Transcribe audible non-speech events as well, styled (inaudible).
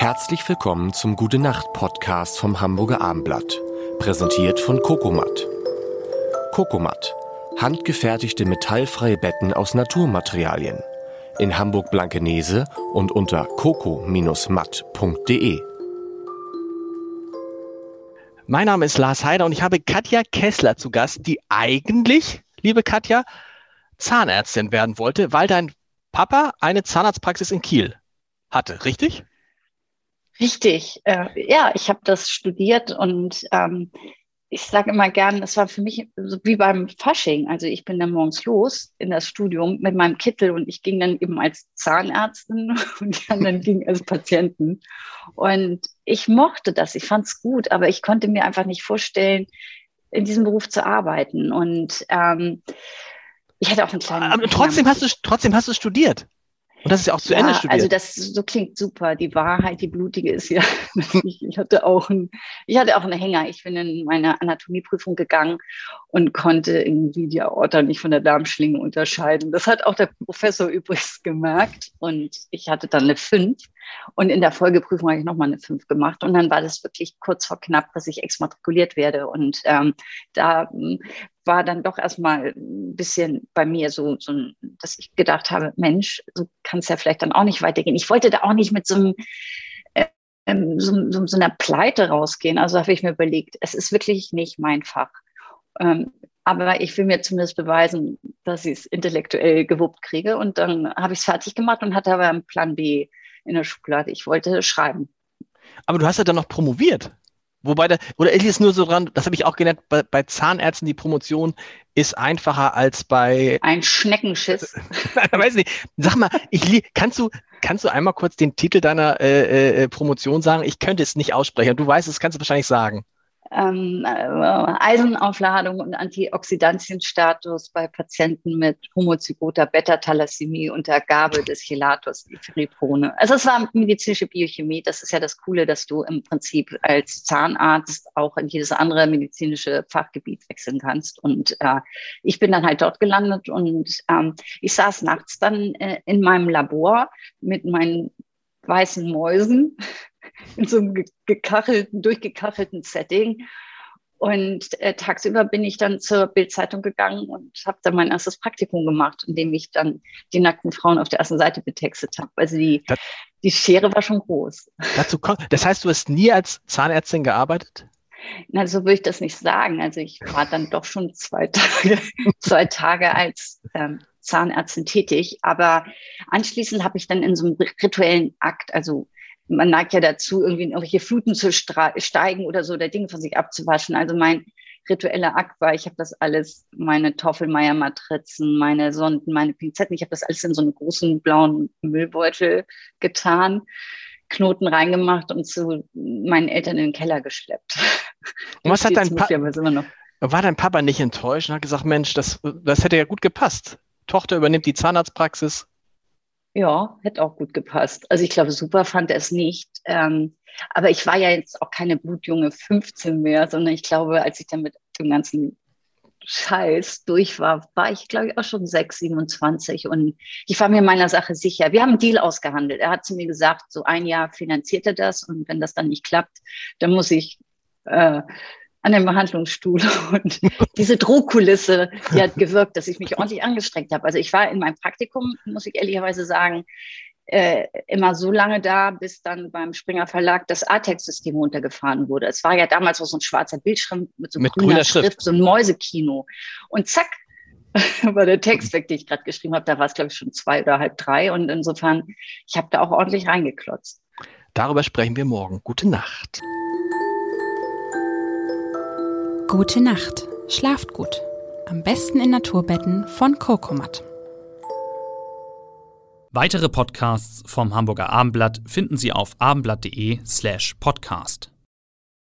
Herzlich willkommen zum Gute Nacht Podcast vom Hamburger Armblatt, präsentiert von Kokomat. Kokomat, handgefertigte metallfreie Betten aus Naturmaterialien. In Hamburg Blankenese und unter coco-matt.de. Mein Name ist Lars Heider und ich habe Katja Kessler zu Gast, die eigentlich, liebe Katja, Zahnärztin werden wollte, weil dein Papa eine Zahnarztpraxis in Kiel hatte, richtig? Richtig. Äh, ja, ich habe das studiert und ähm, ich sage immer gern, es war für mich so wie beim Fasching. Also ich bin dann morgens los in das Studium mit meinem Kittel und ich ging dann eben als Zahnärztin (laughs) und die anderen gingen als Patienten. Und ich mochte das, ich fand es gut, aber ich konnte mir einfach nicht vorstellen, in diesem Beruf zu arbeiten. Und ähm, ich hatte auch einen kleinen. Aber trotzdem hast du trotzdem hast du studiert. Und das ist ja auch zu ja, Ende studiert. Also das so klingt super. Die Wahrheit, die blutige ist ja, (laughs) ich, hatte auch ein, ich hatte auch einen Hänger. Ich bin in meine Anatomieprüfung gegangen und konnte irgendwie die Aorta nicht von der Darmschlinge unterscheiden. Das hat auch der Professor übrigens gemerkt. Und ich hatte dann eine 5. Und in der Folgeprüfung habe ich nochmal eine 5 gemacht. Und dann war das wirklich kurz vor knapp, dass ich exmatrikuliert werde. Und ähm, da war dann doch erstmal ein bisschen bei mir so, so, dass ich gedacht habe, Mensch, so kann es ja vielleicht dann auch nicht weitergehen. Ich wollte da auch nicht mit so einem ähm, so, so, so, einer Pleite rausgehen. Also habe ich mir überlegt, es ist wirklich nicht mein Fach. Ähm, aber ich will mir zumindest beweisen, dass ich es intellektuell gewuppt kriege. Und dann habe ich es fertig gemacht und hatte aber einen Plan B in der Schublade. Ich wollte schreiben. Aber du hast ja dann noch promoviert. Wobei, da, oder ist es nur so dran, das habe ich auch gelernt, bei, bei, Zahnärzten die Promotion ist einfacher als bei. Ein Schneckenschiss. (laughs) weiß nicht. Sag mal, ich, kannst, du, kannst du einmal kurz den Titel deiner äh, äh, Promotion sagen? Ich könnte es nicht aussprechen. Du weißt es, kannst du wahrscheinlich sagen ähm, äh, Eisenaufladung und Antioxidantienstatus bei Patienten mit homozygoter Beta-Thalassämie unter Gabe des Chelatus Iferiprone. Also es war medizinische Biochemie. Das ist ja das Coole, dass du im Prinzip als Zahnarzt auch in jedes andere medizinische Fachgebiet wechseln kannst. Und äh, ich bin dann halt dort gelandet und ähm, ich saß nachts dann äh, in meinem Labor mit meinen weißen Mäusen in so einem gekachelten, durchgekachelten Setting. Und äh, tagsüber bin ich dann zur Bildzeitung gegangen und habe dann mein erstes Praktikum gemacht, in dem ich dann die nackten Frauen auf der ersten Seite betextet habe. Also die, das, die Schere war schon groß. Dazu kommt, das heißt, du hast nie als Zahnärztin gearbeitet? Na, so würde ich das nicht sagen. Also ich war dann doch schon zwei Tage, (laughs) zwei Tage als ähm, Zahnärztin tätig. Aber anschließend habe ich dann in so einem rituellen Akt, also man neigt ja dazu, irgendwie in irgendwelche Fluten zu steigen oder so, oder Dinge von sich abzuwaschen. Also mein ritueller Akt war, ich habe das alles, meine Toffelmeier-Matrizen, meine Sonden, meine Pinzetten, ich habe das alles in so einen großen blauen Müllbeutel getan, Knoten reingemacht und zu meinen Eltern in den Keller geschleppt. Und was hat dein Papa? War dein Papa nicht enttäuscht und hat gesagt, Mensch, das, das hätte ja gut gepasst. Tochter übernimmt die Zahnarztpraxis. Ja, hätte auch gut gepasst. Also ich glaube, super fand er es nicht. Ähm, aber ich war ja jetzt auch keine blutjunge 15 mehr, sondern ich glaube, als ich dann mit dem ganzen Scheiß durch war, war ich, glaube ich, auch schon 6, 27 und ich war mir meiner Sache sicher. Wir haben einen Deal ausgehandelt. Er hat zu mir gesagt, so ein Jahr finanziert er das und wenn das dann nicht klappt, dann muss ich äh, an dem Behandlungsstuhl (laughs) und diese Drohkulisse, die hat gewirkt, dass ich mich ordentlich angestrengt habe. Also ich war in meinem Praktikum, muss ich ehrlicherweise sagen, äh, immer so lange da, bis dann beim Springer Verlag das ATEX-System runtergefahren wurde. Es war ja damals auch so ein schwarzer Bildschirm mit so mit grüner, grüner Schrift, Schrift, so ein Mäusekino. Und zack, (laughs) war der Text weg, den ich gerade geschrieben habe. Da war es, glaube ich, schon zwei oder halb drei. Und insofern, ich habe da auch ordentlich reingeklotzt. Darüber sprechen wir morgen. Gute Nacht. Gute Nacht. Schlaft gut. Am besten in Naturbetten von Cocomat. Weitere Podcasts vom Hamburger Abendblatt finden Sie auf abendblatt.de slash podcast.